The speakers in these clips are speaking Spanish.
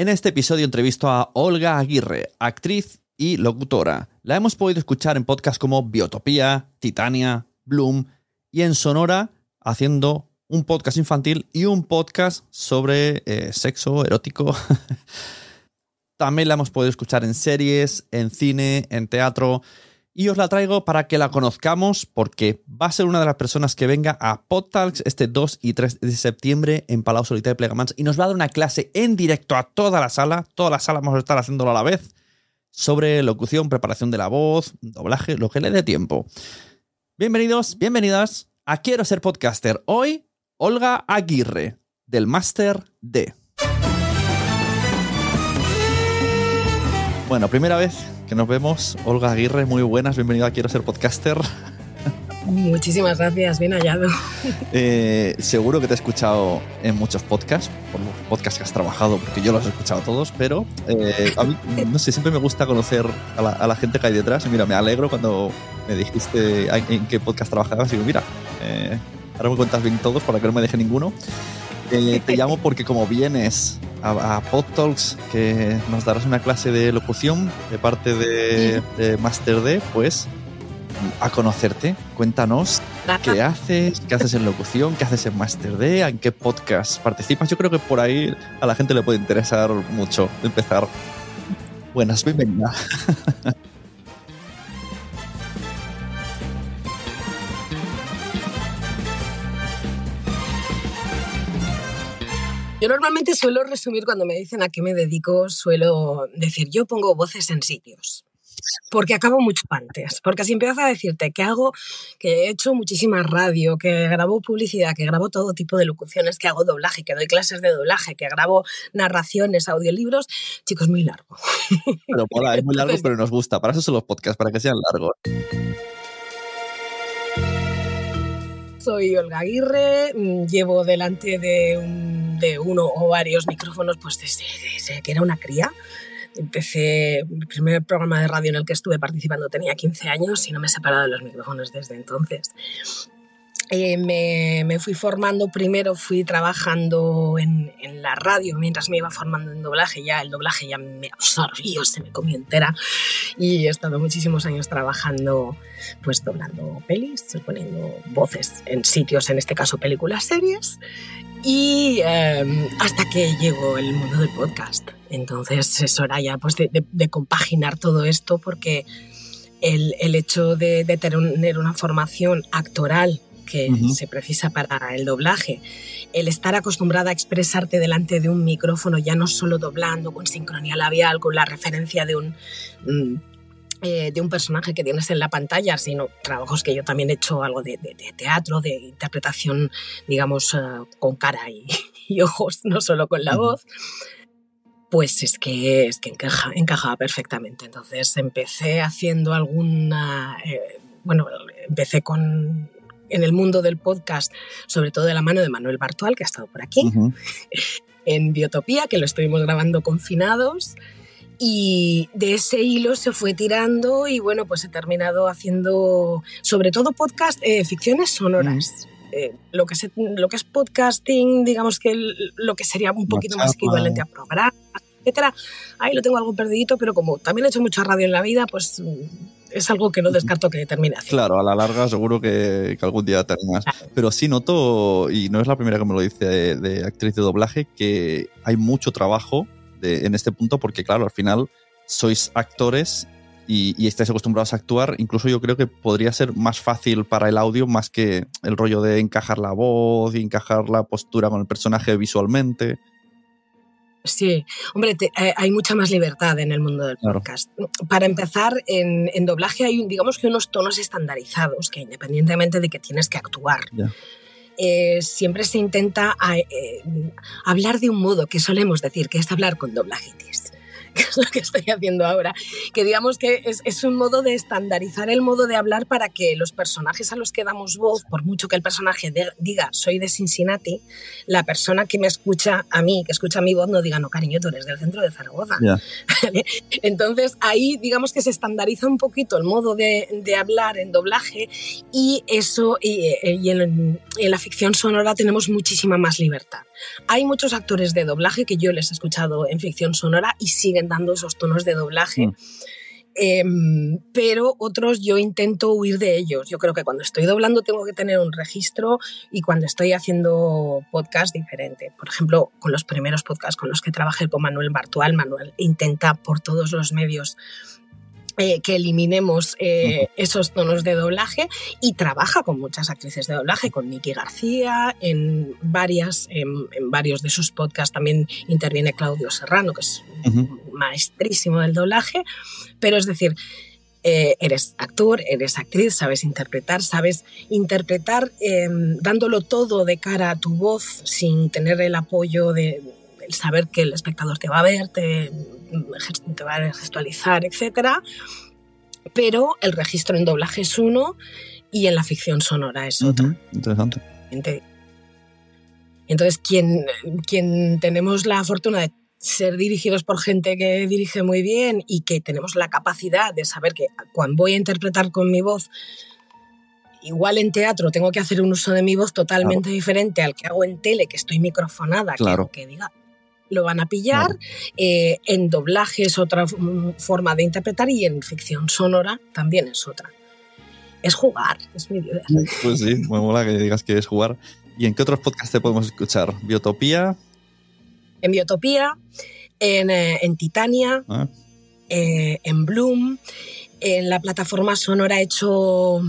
En este episodio entrevisto a Olga Aguirre, actriz y locutora. La hemos podido escuchar en podcasts como Biotopía, Titania, Bloom y en Sonora haciendo un podcast infantil y un podcast sobre eh, sexo erótico. También la hemos podido escuchar en series, en cine, en teatro. Y os la traigo para que la conozcamos porque va a ser una de las personas que venga a PodTalks este 2 y 3 de septiembre en Palau Solitaire de Plegamans y nos va a dar una clase en directo a toda la sala. Toda la sala vamos a estar haciéndolo a la vez sobre locución, preparación de la voz, doblaje, lo que le dé tiempo. Bienvenidos, bienvenidas a Quiero ser podcaster. Hoy, Olga Aguirre, del Máster D. Bueno, primera vez que nos vemos. Olga Aguirre, muy buenas, bienvenida a Quiero ser podcaster. Muchísimas gracias, bien hallado. Eh, seguro que te he escuchado en muchos podcasts, por los podcasts que has trabajado, porque yo los he escuchado todos, pero eh, a mí, no sé, siempre me gusta conocer a la, a la gente que hay detrás. Y mira, me alegro cuando me dijiste en qué podcast trabajabas. Y digo, mira, eh, ahora me cuentas bien todos para que no me deje ninguno. Te llamo porque como vienes a, a PodTalks, que nos darás una clase de locución de parte de, de Master D, pues a conocerte. Cuéntanos qué haces, qué haces en locución, qué haces en Master D, en qué podcast participas. Yo creo que por ahí a la gente le puede interesar mucho empezar. Buenas, bienvenida. Yo normalmente suelo resumir cuando me dicen a qué me dedico, suelo decir, yo pongo voces en sitios. Porque acabo mucho antes. Porque si empiezo a decirte que hago, que he hecho muchísima radio, que grabo publicidad, que grabo todo tipo de locuciones, que hago doblaje, que doy clases de doblaje, que grabo narraciones, audiolibros, chicos, muy largo. Pero mola, es muy largo, pero nos gusta. Para eso son los podcasts, para que sean largos. Soy Olga Aguirre, mm, llevo delante de, un- de uno o varios micrófonos pues desde, desde que era una cría. Empecé, el primer programa de radio en el que estuve participando tenía 15 años y no me he separado de los micrófonos desde entonces. Eh, me, fui formando, primero fui trabajando en, la radio mientras me iba formando en doblaje, ya el doblaje ya me absorbió, se me comió entera y he estado muchísimos años trabajando, pues doblando pelis, poniendo voces en sitios, en este caso películas, series y em, hasta que llegó el mundo del podcast. Entonces es hora ya pues, de, compaginar todo esto porque el, el hecho de, de tener una formación actoral que se precisa para el doblaje. El estar acostumbrada a expresarte delante de un micrófono, ya no solo doblando, con sincronía labial, con la referencia de un, mm, eh, de un personaje que tienes en la pantalla, sino trabajos que yo también he hecho algo de, teatro, de interpretación, digamos, eh, con cara y, ojos, no solo con la voz pues es que, es que encaja, encajaba perfectamente. Entonces empecé haciendo alguna, eh, bueno, empecé con en el mundo del podcast, sobre todo de la mano de Manuel Bartual, que ha estado por aquí, en Biotopía, que lo estuvimos grabando confinados. Y de ese hilo se fue tirando y bueno, pues he terminado haciendo sobre todo podcast, eh, ficciones sonoras. Eh, lo, que lo que es podcasting, digamos que lo que sería un poquito más equivalente a programas, etcétera. Ahí lo tengo algo perdidito, pero como también he hecho mucha radio en la vida, pues es algo que no descarto que termine así. Claro, a la larga seguro que, algún día terminas. Pero sí noto, y no es la primera que me lo dice de, actriz de doblaje, que hay mucho trabajo en este punto porque, claro, al final sois actores y, estáis acostumbrados a actuar. Incluso yo creo que podría ser más fácil para el audio más que el rollo de encajar la voz y encajar la postura con el personaje visualmente. Sí, hombre, eh, hay mucha más libertad en el mundo del podcast. Para empezar, en, doblaje hay, digamos que unos tonos estandarizados que independientemente de que tienes que actuar, eh, siempre se intenta eh, hablar de un modo que solemos decir, que es hablar con doblajitis. que es lo que estoy haciendo ahora. Que digamos que es, es, un modo de estandarizar el modo de hablar para que los personajes a los que damos voz, por mucho que el personaje diga soy de Cincinnati, la persona que me escucha a mí, que escucha mi voz, no diga no, cariño, tú eres del centro de Zaragoza. Entonces ahí digamos que se estandariza un poquito el modo de, de hablar en doblaje y eso, y, y en, en la ficción sonora tenemos muchísima más libertad. Hay muchos actores de doblaje que yo les he escuchado en ficción sonora y siguen dando esos tonos de doblaje. Mm. Em, pero otros yo intento huir de ellos. Yo creo que cuando estoy doblando tengo que tener un registro y cuando estoy haciendo podcast diferente. Por ejemplo, con los primeros podcasts con los que trabajé con Manuel Bartual, Manuel intenta por todos los medios eh, que eliminemos eh, esos tonos de doblaje y trabaja con muchas actrices de doblaje, con Nicky García, en, varias, en, varios de sus podcasts también interviene Claudio Serrano, que es maestrísimo del doblaje, pero es decir, eh, eres actor, eres actriz, sabes interpretar, sabes interpretar em, dándolo todo de cara a tu voz sin tener el apoyo de saber que el espectador te va a ver, te, te va a gestualizar, etc. Pero el registro en doblaje es uno y en la ficción sonora es otro. interesante. Entonces, quien, quien tenemos la fortuna de ser dirigidos por gente que dirige muy bien y que tenemos la capacidad de saber que cuando voy a interpretar con mi voz, igual en teatro tengo que hacer un uso de mi voz totalmente diferente al que hago en tele, que estoy microfonada, claro. que, que diga, lo van a pillar. Eh, en doblaje es otra forma de interpretar y en ficción sonora también es otra. Es jugar, es mi idea. Pues sí, me mola que digas que es jugar. ¿Y en qué otros podcasts te podemos escuchar? ¿Biotopía? En Biotopía, en, eh, Titania, ah. eh, en Bloom, en la plataforma sonora he hecho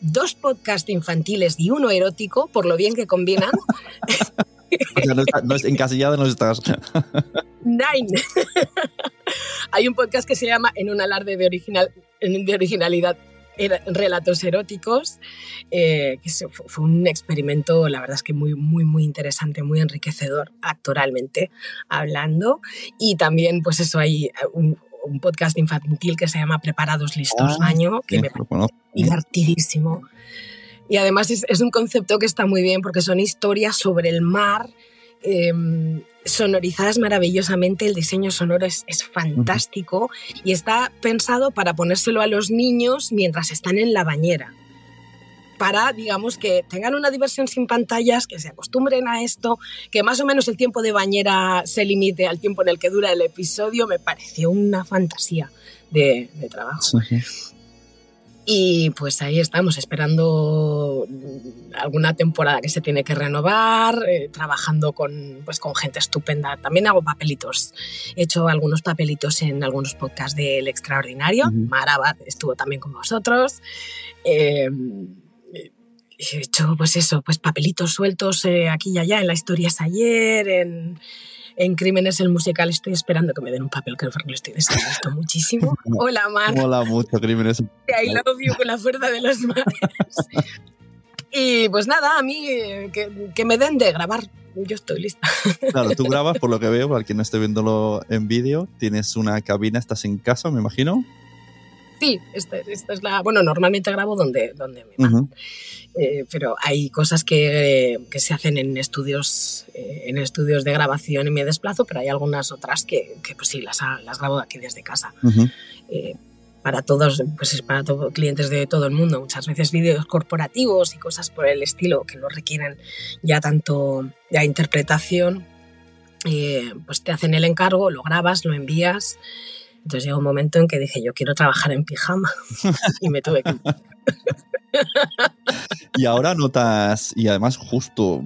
dos podcasts infantiles y uno erótico, por lo bien que combinan. no, es encasillado no estás. Nine. Hay un podcast que se llama En un alarde de, original, de originalidad relatos eróticos, eh, que fue un experimento, la verdad es que muy, muy, muy interesante, muy enriquecedor actoralmente hablando. Y también, pues eso, hay un, podcast infantil que se llama Preparados, Listos, ah, Baño, que me parece divertidísimo. Y además es, un concepto que está muy bien porque son historias sobre el mar, em, sonorizadas maravillosamente, el diseño sonoro es, fantástico y está pensado para ponérselo a los niños mientras están en la bañera. para, digamos, que tengan una diversión sin pantallas, que se acostumbren a esto, que más o menos el tiempo de bañera se limite al tiempo en el que dura el episodio, me pareció una fantasía de, trabajo. Y pues ahí estamos esperando alguna temporada que se tiene que renovar, eh, trabajando con, pues, con gente estupenda. También hago papelitos. He hecho algunos papelitos en algunos podcasts del Extraordinario. Marabat estuvo también con vosotros. Eh, he hecho pues eso, pues papelitos sueltos eh, aquí y allá, en la historia es ayer, en, en Crímenes el musical estoy esperando que me den un papel, que lo estoy deseando muchísimo. Hola, Mar. Hola mucho, Crímenes. I love you con la fuerza de los mares. y pues nada, a mí eh, que, que, me den de grabar. Yo estoy lista. Claro, tú grabas, por lo que veo, para quien no esté viéndolo en vídeo, tienes una cabina, estás en casa, me imagino. Sí, esta, esta es la. Bueno, normalmente grabo donde, donde me van. Eh, pero hay cosas que, que, se hacen en estudios, eh, en estudios de grabación y me desplazo, pero hay algunas otras que, que pues sí, las, las grabo aquí desde casa. Eh, para todos, pues para todos clientes de todo el mundo, muchas veces vídeos corporativos y cosas por el estilo que no requieren ya tanto ya interpretación, pues te hacen el encargo, lo grabas, lo envías. Entonces llegó un momento en que dije, yo quiero trabajar en pijama y me tuve que... y ahora notas, y además justo,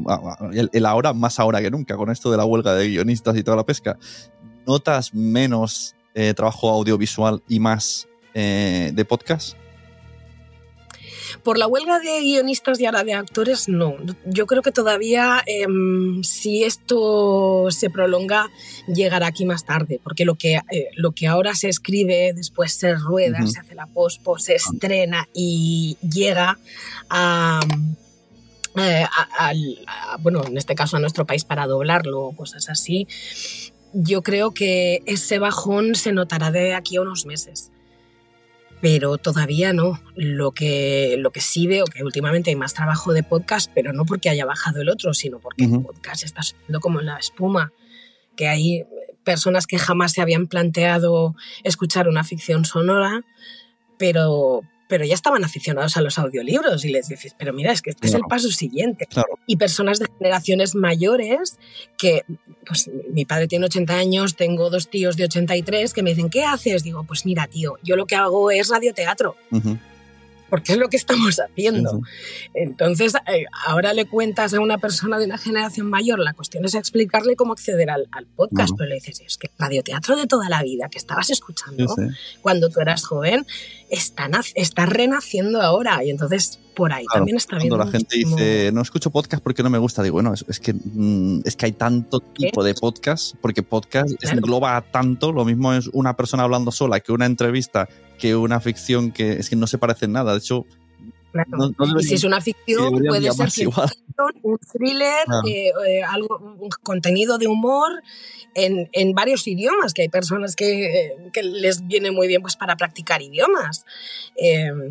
el, ahora más ahora que nunca, con esto de la huelga de guionistas y toda la pesca, notas menos eh, trabajo audiovisual y más eh, de podcast. Por la huelga de guionistas y ahora de actores, no. Yo creo que todavía, em, si esto se prolonga, llegará aquí más tarde, porque lo que, eh, lo que ahora se escribe, después se rueda, se hace la pospo, se estrena y llega a, eh, bueno, en este caso a nuestro país para doblarlo, cosas así, yo creo que ese bajón se notará de aquí a unos meses pero todavía no. Lo que, lo que sí veo que últimamente hay más trabajo de podcast, pero no porque haya bajado el otro, sino porque el podcast está siendo como la espuma, que hay personas que jamás se habían planteado escuchar una ficción sonora, pero, pero ya estaban aficionados a los audiolibros y les dices, pero mira, es que este es el paso siguiente. Y personas de generaciones mayores que, pues mi padre tiene 80 años, tengo dos tíos de 83 que me dicen, ¿qué haces? Digo, pues mira, tío, yo lo que hago es radioteatro porque es lo que estamos haciendo. Entonces, eh, ahora le cuentas a una persona de una generación mayor, la cuestión es explicarle cómo acceder al, podcast, pero le dices, es que el radioteatro de toda la vida que estabas escuchando cuando tú eras joven, está, está renaciendo ahora. Y entonces, por ahí también está viendo. Cuando la gente dice, no escucho podcast porque no me gusta, digo, bueno, es, que, mm, es que hay tanto tipo de podcast, porque podcast engloba tanto, lo mismo es una persona hablando sola que una entrevista que una ficción que es que no se parece en nada. De hecho, y si es una ficción, puede ser un thriller, eh, eh, algo, un contenido de humor en, en, varios idiomas, que hay personas que, eh, que, les viene muy bien pues, para practicar idiomas.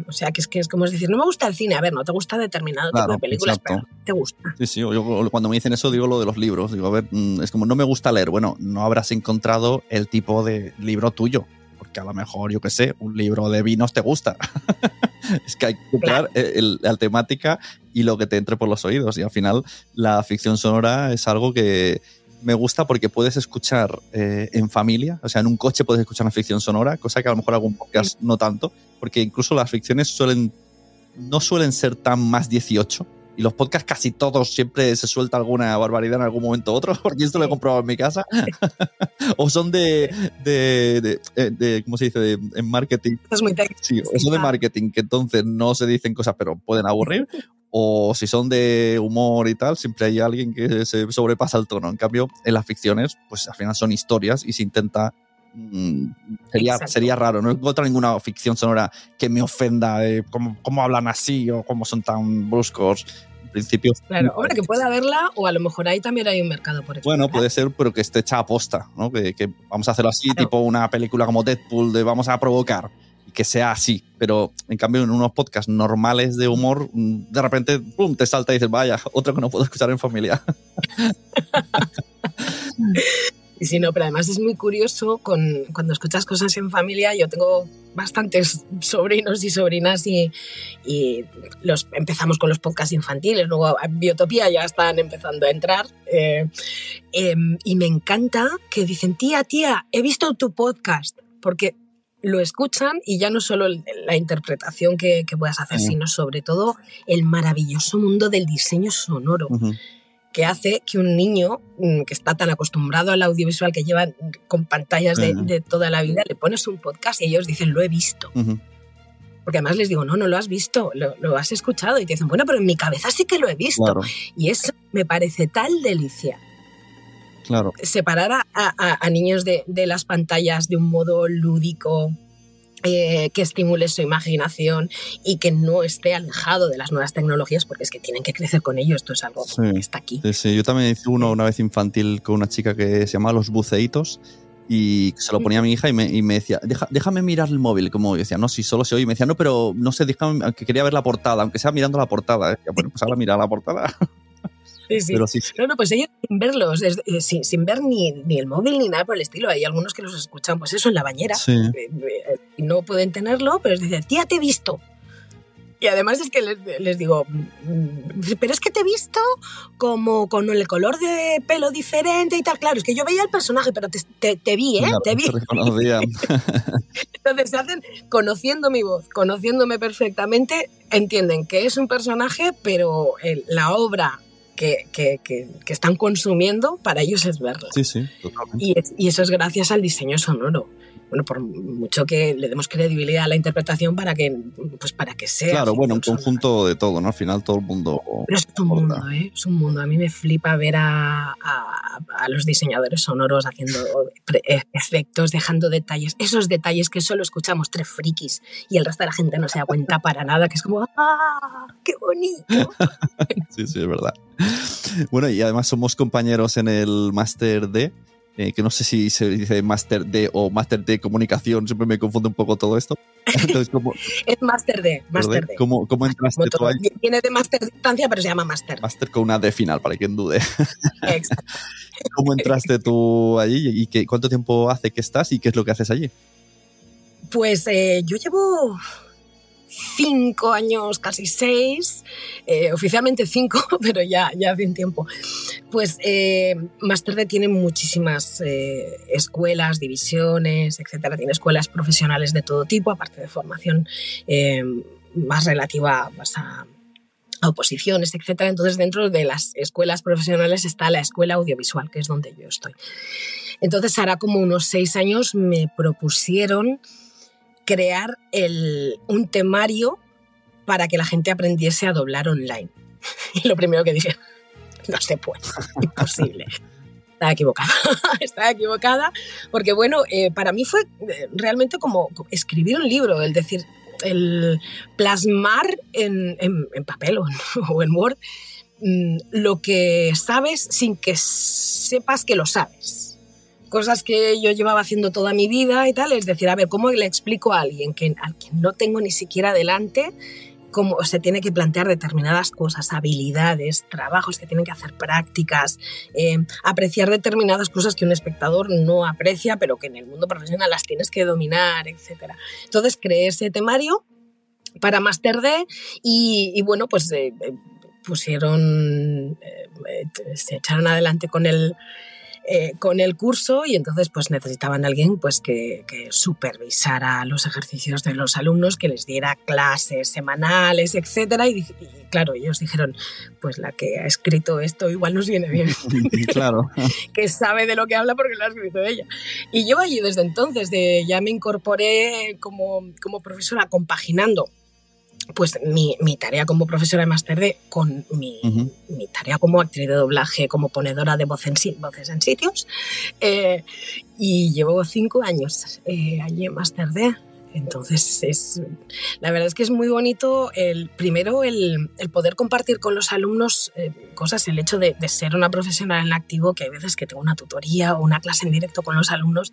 o sea, que es, que es como decir, no me gusta el cine, a ver, no te gusta determinado tipo de películas, pero te gusta. Sí, sí, yo cuando me dicen eso digo lo de los libros, digo, a ver, mm, es como no me gusta leer, bueno, no habrás encontrado el tipo de libro tuyo que a lo mejor, yo qué sé, un libro de vinos te gusta. es que hay que buscar la temática y lo que te entre por los oídos. Y al final la ficción sonora es algo que me gusta porque puedes escuchar eh, en familia, o sea, en un coche puedes escuchar una ficción sonora, cosa que a lo mejor algún podcast no tanto, porque incluso las ficciones suelen no suelen ser tan más 18 y los podcasts casi todos siempre se suelta alguna barbaridad en algún momento u otro, porque esto lo he comprobado en mi casa. o son de, de, de, de, ¿cómo se dice? En marketing. Es muy técnico. Sí, o son de marketing, que entonces no se dicen cosas, pero pueden aburrir. o si son de humor y tal, siempre hay alguien que se sobrepasa el tono. En cambio, en las ficciones, pues al final son historias y se intenta mm, sería, sería raro. No encuentro ninguna ficción sonora que me ofenda de cómo, cómo hablan así o cómo son tan bruscos principio. Claro, hombre, que pueda verla o a lo mejor ahí también hay un mercado por Bueno, puede ser, pero que esté hecha a posta, ¿no? Que, que vamos a hacerlo así, tipo una película como Deadpool, de vamos a provocar y que sea así. Pero en cambio, en unos podcasts normales de humor, mm, de repente, pum, te salta y dices, vaya, otro que no puedo escuchar en familia. Y sí, no, pero además es muy curioso con, cuando escuchas cosas en familia. Yo tengo bastantes sobrinos y sobrinas y, y los, empezamos con los podcasts infantiles. Luego Biotopía ya están empezando a entrar. Eh, eh, y me encanta que dicen, tía, tía, he visto tu podcast. Porque lo escuchan y ya no solo la interpretación que, que puedas hacer, sino sobre todo el maravilloso mundo del diseño sonoro. Que hace que un niño mm, que está tan acostumbrado al audiovisual que lleva con pantallas de, de toda la vida, le pones un podcast y ellos dicen, lo he visto. Porque además les digo, no, no lo has visto, lo, lo, has escuchado. Y te dicen, bueno, pero en mi cabeza sí que lo he visto. Claro. Y eso me parece tal delicia. Claro. Separar a, a, a niños de, de, las pantallas de un modo lúdico, eh, que estimule su imaginación y que no esté alejado de las nuevas tecnologías, porque es que tienen que crecer con ello. Esto es algo Sí. que está aquí. Sí, sí. Yo también hice uno una vez infantil con una chica que se llamaba Los Buceitos y se lo ponía a mi hija y me, y me decía, Deja, déjame mirar el móvil. Como yo decía, no, si solo se oye. Y me decía, no, pero no sé, déjame, que quería ver la portada, aunque sea mirando la portada. Decía, bueno, pues ahora mira la portada. Sí, sí. Pero sí, sí. No, no, pues ellos sin verlos, eh, sin, sin ver ni, ni el móvil ni nada por el estilo. Hay algunos que los escuchan, pues eso, en la bañera. Sí. Eh, eh, y no pueden tenerlo, pero les dicen, tía, te he visto. Y además es que les, les digo, "Mm, pero es que te he visto como con el color de pelo diferente y tal. Claro, es que yo veía el personaje, pero te, te- te vi, ¿eh? Claro, te vi. Entonces se hacen, conociendo mi voz, conociéndome perfectamente, entienden que es un personaje, pero el- la obra que, que- que- que están consumiendo para ellos es verla. Sí, sí, totalmente. Y, es- y eso es gracias al diseño sonoro. Bueno, por mucho que le demos credibilidad a la interpretación para que, pues para que sea. Claro, bueno, un conjunto de todo, ¿no? Al final todo el mundo. Pero es un mundo, ¿eh? Es un mundo. A mí me flipa ver a, a- a los diseñadores sonoros haciendo eh, efectos, dejando detalles. Esos detalles que solo escuchamos tres frikis y el resto de la gente no se da cuenta para nada, que es como ¡ah! ¡Qué bonito! Sí, sí, es verdad. Bueno, y además somos compañeros en el Máster D, eh, que no sé si se dice Máster D o Máster de Comunicación, siempre me confunde un poco todo esto. Entonces, ¿cómo, Es Master D, Master. D. ¿Cómo, cómo entraste tú ahí? Viene de Master Distancia, pero se llama Master. Máster con una D final, para quien dude. Exacto. ¿Cómo entraste tú allí y qué, cuánto tiempo hace que estás y qué es lo que haces allí? Pues eh, yo llevo cinco años, casi seis, eh, oficialmente cinco, pero ya, ya hace un tiempo. Pues eh, Master D tiene muchísimas eh, escuelas, divisiones, etcétera. Tiene escuelas profesionales de todo tipo, aparte de formación eh, más relativa pues, a, a oposiciones, etcétera. Entonces, dentro de las escuelas profesionales está la escuela audiovisual, que es donde yo estoy. Entonces, hará como unos seis años me propusieron crear el, un temario para que la gente aprendiese a doblar online. Y lo primero que dije, no se puede, imposible. Estaba equivocada, estaba equivocada, porque bueno, eh, para mí fue eh, realmente como escribir un libro, el decir, el plasmar en, en, en papel o en, Word mm, lo que sabes sin que sepas que lo sabes cosas que yo llevaba haciendo toda mi vida y tal, es decir, a ver, ¿cómo le explico a alguien que, al que no tengo ni siquiera delante cómo se tiene que plantear determinadas cosas, habilidades, trabajos que tienen que hacer prácticas, eh, apreciar determinadas cosas que un espectador no aprecia, pero que en el mundo profesional las tienes que dominar, etc. Entonces creé ese temario para Master D y, bueno, pues eh, pusieron, eh, se echaron adelante con el eh, con el curso y entonces pues necesitaban a alguien pues que, que, supervisara los ejercicios de los alumnos, que les diera clases semanales, etcétera y, y, claro, ellos dijeron pues la que ha escrito esto igual nos viene bien. claro. que sabe de lo que habla porque lo ha escrito ella. Y yo allí desde entonces de, ya me incorporé como, como profesora compaginando pues mi, mi, tarea como profesora de máster D con mi, uh -huh. mi, tarea como actriz de doblaje, como ponedora de voz en, voces en sitios. Eh, y llevo cinco años eh, allí en máster. Entonces, es, la verdad es que es muy bonito, el, primero, el, el poder compartir con los alumnos eh, cosas, el hecho de, de, ser una profesional en activo, que hay veces que tengo una tutoría o una clase en directo con los alumnos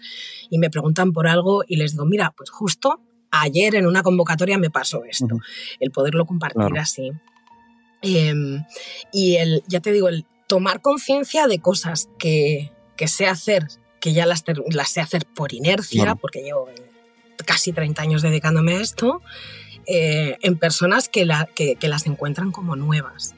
y me preguntan por algo y les digo, mira, pues justo ayer en una convocatoria me pasó esto, uh -huh. el poderlo compartir claro. así. Eh, y el, ya te digo, el tomar conciencia de cosas que, que sé hacer que ya las, las sé hacer por inercia, porque llevo casi 30 años dedicándome a esto, eh, en personas que, la, que, que, las encuentran como nuevas.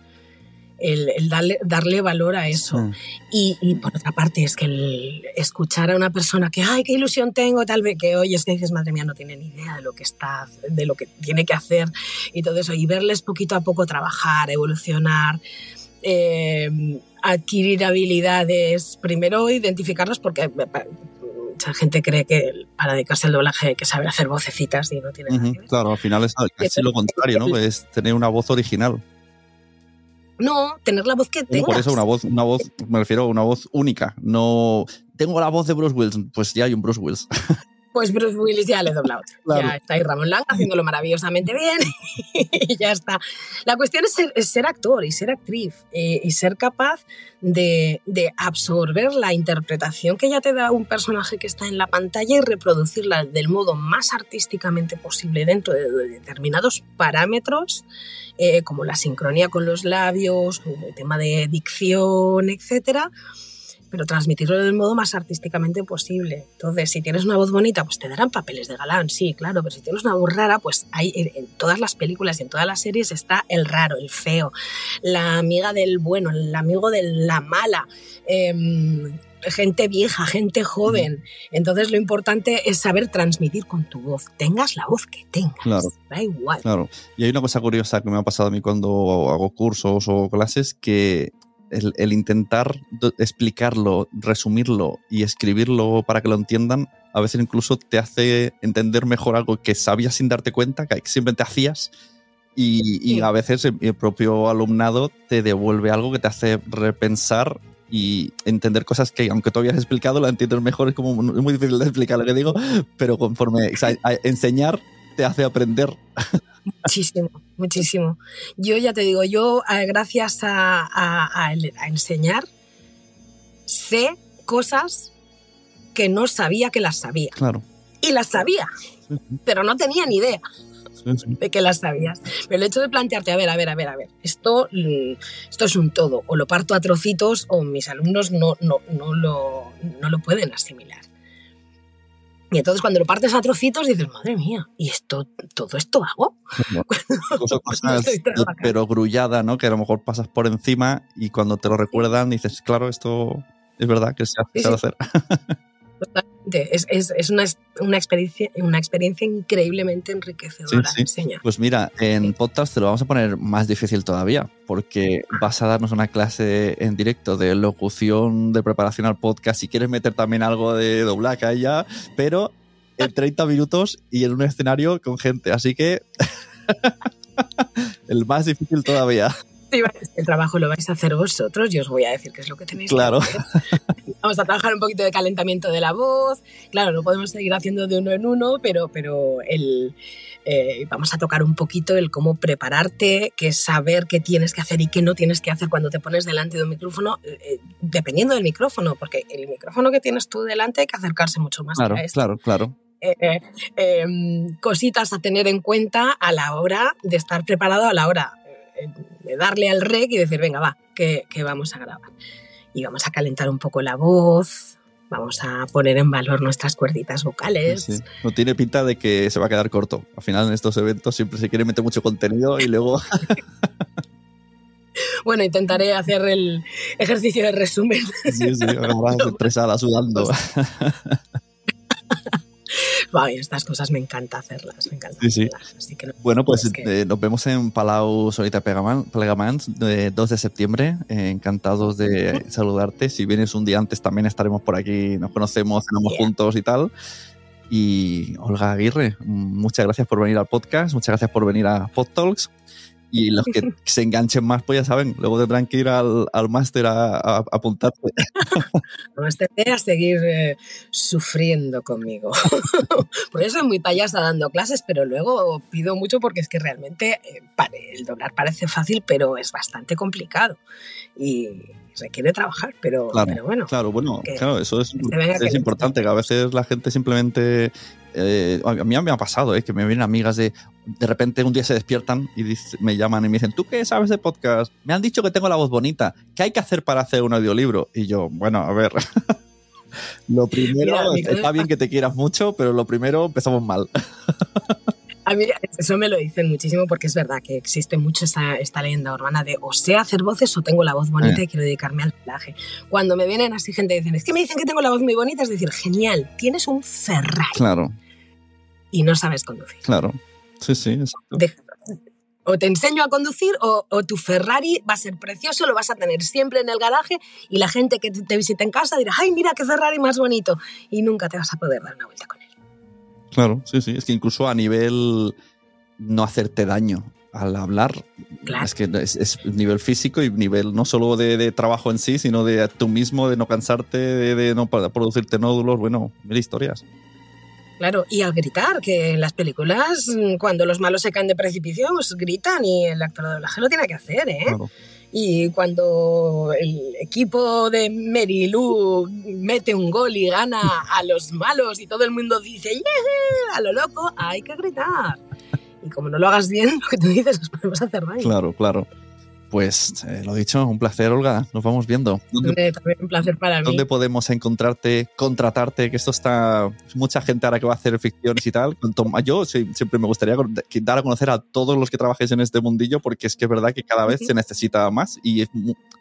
El, el darle, darle, valor a eso. Sí. Y, y, por otra parte, es que el escuchar a una persona que, ay, qué ilusión tengo, tal vez que hoy es que dices, madre mía, no tiene ni idea de lo que está, de lo que tiene que hacer y todo eso, y verles poquito a poco trabajar, evolucionar. Eh, adquirir habilidades, primero identificarlas porque mucha gente cree que para dedicarse al doblaje hay que saber hacer vocecitas y no tiene nada que ver. Claro, al final es casi lo contrario, ¿no? Es tener una voz original. No, tener la voz que tengas. Por eso una voz, una voz, me refiero a una voz única. No tengo la voz de Bruce Willis, pues ya hay un Bruce Willis. Pues Bruce Willis ya le dobla otro. Claro. Ya está ahí Ramón Lang haciéndolo maravillosamente bien y ya está. La cuestión es ser, es ser actor y ser actriz eh, y ser capaz de, de, absorber la interpretación que ya te da un personaje que está en la pantalla y reproducirla del modo más artísticamente posible dentro de, de determinados parámetros, eh, como la sincronía con los labios, el tema de dicción, etcétera pero transmitirlo del modo más artísticamente posible. Entonces, si tienes una voz bonita, pues te darán papeles de galán, sí, claro, pero si tienes una voz rara, pues hay en, en todas las películas y en todas las series está el raro, el feo, la amiga del bueno, el amigo de la mala. Eh, gente vieja, gente joven. Entonces lo importante es saber transmitir con tu voz. Tengas la voz que tengas. Claro. Da igual. Claro. Y hay una cosa curiosa que me ha pasado a mí cuando hago cursos o clases que el, el, intentar explicarlo, resumirlo y escribirlo para que lo entiendan, a veces incluso te hace entender mejor algo que sabías sin darte cuenta, que simplemente hacías. Y, y sí. a veces el propio alumnado te devuelve algo que te hace repensar y entender cosas que, aunque tú habías explicado, la entiendes mejor. Es como es muy difícil de explicar lo que digo, pero conforme o sea, enseñar te hace aprender. Muchísimo, muchísimo. Yo ya te digo, yo gracias a, a, a, enseñar sé cosas que no sabía que las sabía. Claro. Y las sabía, pero no tenía ni idea de que las sabías. Pero el hecho de plantearte, a ver, a ver, a ver, a ver, esto, esto es un todo, o lo parto a trocitos o mis alumnos no, no, no, lo, no lo pueden asimilar. Y entonces cuando lo partes a trocitos dices, madre mía, ¿y esto, todo esto hago? No, cosas, pero grullada, ¿no? Que a lo mejor pasas por encima y cuando te lo recuerdan dices, claro, esto es verdad que se hace sí, sí. hacer. Es, es, es una, una, experiencia, una experiencia increíblemente enriquecedora. Sí, sí. Pues mira, en podcast te lo vamos a poner más difícil todavía, porque vas a darnos una clase en directo de locución, de preparación al podcast. Si quieres meter también algo de doblaje allá, pero en 30 minutos y en un escenario con gente. Así que el más difícil todavía. El trabajo lo vais a hacer vosotros, yo os voy a decir qué es lo que tenéis claro. que hacer. Vamos a trabajar un poquito de calentamiento de la voz. Claro, no podemos seguir haciendo de uno en uno, pero, pero el, eh, vamos a tocar un poquito el cómo prepararte, qué saber qué tienes que hacer y qué no tienes que hacer cuando te pones delante de un micrófono, eh, dependiendo del micrófono, porque el micrófono que tienes tú delante hay que acercarse mucho más claro, a esto. Claro, claro. Eh, eh, cositas a tener en cuenta a la hora de estar preparado, a la hora de darle al rec y decir, venga, va, que, que, vamos a grabar. Y vamos a calentar un poco la voz, vamos a poner en valor nuestras cuerditas vocales. Sí, sí. No tiene pinta de que se va a quedar corto. Al final en estos eventos siempre se quiere meter mucho contenido y luego... bueno, intentaré hacer el ejercicio de resumen. Sí, sí, vas estresada, sudando. Ay, estas cosas me encanta hacerlas, me encanta sí, sí. hacerlas. Así que no, bueno, pues que... eh, nos vemos en Palau Solita Plegamans, eh, 2 de septiembre. Eh, encantados de uh -huh. saludarte. Si vienes un día antes también estaremos por aquí, nos conocemos, cenamos yeah. juntos y tal. Y Olga Aguirre, muchas gracias por venir al podcast, muchas gracias por venir a PodTalks. Y los que se enganchen más, pues ya saben, luego tendrán que ir al, al máster a, a, a, apuntarse. a seguir eh, sufriendo conmigo. Por eso soy muy payasa dando clases, pero luego pido mucho porque es que realmente eh, el doblar parece fácil, pero es bastante complicado. Y requiere trabajar, pero, claro, pero bueno. Claro, bueno, claro, eso es, es importante, que a veces la gente simplemente eh, a mí me ha pasado, eh, que me vienen amigas de de repente un día se despiertan y dice, me llaman y me dicen, ¿tú qué sabes de podcast? Me han dicho que tengo la voz bonita, ¿qué hay que hacer para hacer un audiolibro? Y yo, bueno, a ver. Lo primero, está bien que te quieras mucho, pero lo primero empezamos mal. A mí eso me lo dicen muchísimo porque es verdad que existe mucho esta, esta leyenda urbana de o sé hacer voces o tengo la voz bonita y quiero dedicarme al pelaje. Cuando me vienen así gente dicen, es que me dicen que tengo la voz muy bonita, es decir, genial, tienes un Ferrari. Claro. Y no sabes conducir. Claro. Sí, sí, o te enseño a conducir o, tu Ferrari va a ser precioso, lo vas a tener siempre en el garaje y la gente que te visite en casa dirá, ay, mira qué Ferrari más bonito y nunca te vas a poder dar una vuelta con él. Claro, sí, sí, es que incluso a nivel no hacerte daño al hablar, es que es, nivel físico y nivel no solo de, trabajo en sí, sino de tú mismo, de no cansarte, de, de no producirte nódulos, bueno, mil historias. Claro, y al gritar, que en las películas, mm, cuando los malos se caen de precipicio, pues gritan y el actor de doblaje lo tiene que hacer, ¿eh? Y cuando el equipo de Mary Lou mete un gol y gana a los malos y todo el mundo dice ¡Yeah! a lo loco, hay que gritar. Y como no lo hagas bien, lo que tú dices, nos podemos hacer daño. Claro, claro. Pues eh, lo dicho, un placer, Olga. Nos vamos viendo. ¿Dónde, también un placer para mí. ¿Dónde podemos encontrarte, contratarte? Que esto está. Mucha gente ahora que va a hacer ficciones y tal. Yo siempre me gustaría dar a conocer a todos los que trabajes en este mundillo, porque es que es verdad que cada vez se necesita más y,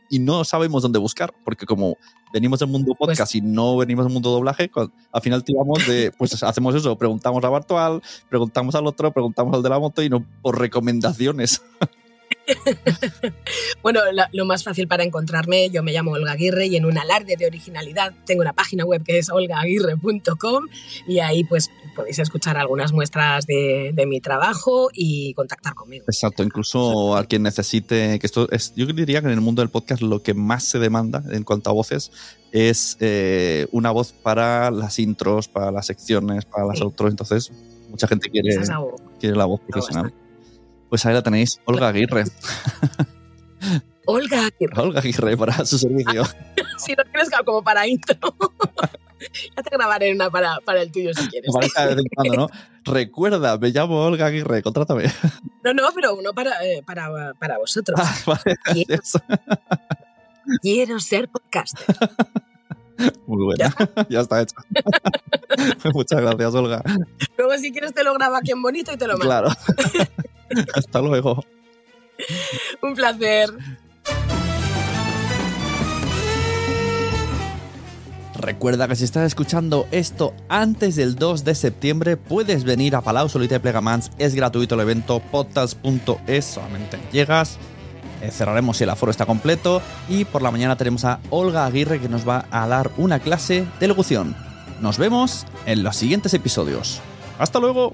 y no sabemos dónde buscar, porque como venimos del mundo pues podcast y no venimos del mundo doblaje, al final tiramos de, pues hacemos eso, preguntamos a Bartual, preguntamos al otro, preguntamos al de la moto y no por recomendaciones. bueno, lo más fácil para encontrarme, yo me llamo Olga Aguirre y en un alarde de originalidad tengo una página web que es olgaaguirre.com y ahí pues podéis escuchar algunas muestras de, mi trabajo y contactar conmigo. Exacto, incluso a quien necesite, que esto es, yo diría que en el mundo del podcast lo que más se demanda en cuanto a voces es eh, una voz para las intros, para las secciones, para las otros entonces mucha gente quiere, quiere la voz profesional. Pues ahí la tenéis, Olga Aguirre. Olga Aguirre. Olga Aguirre para su servicio. si no tienes como para intro. ya te grabaré una para, para el tuyo si quieres. ¿no? Recuerda, me llamo Olga Aguirre, contrátame. No, no, pero uno para, eh, para, para vosotros. Ah, vale, quiero, quiero ser podcaster. Muy buena. ¿Ya? está hecho. Muchas gracias, Olga. Luego, si quieres, te lo grabo aquí en bonito y te lo mando. Claro. Hasta luego. Un placer. Recuerda que si estás escuchando esto antes del 2 de septiembre, puedes venir a Palau Solita y Plegamans. Es gratuito el evento, podcast.es, solamente llegas. Eh, cerraremos si el aforo está completo. Y por la mañana tenemos a Olga Aguirre que nos va a dar una clase de locución. Nos vemos en los siguientes episodios. ¡Hasta luego!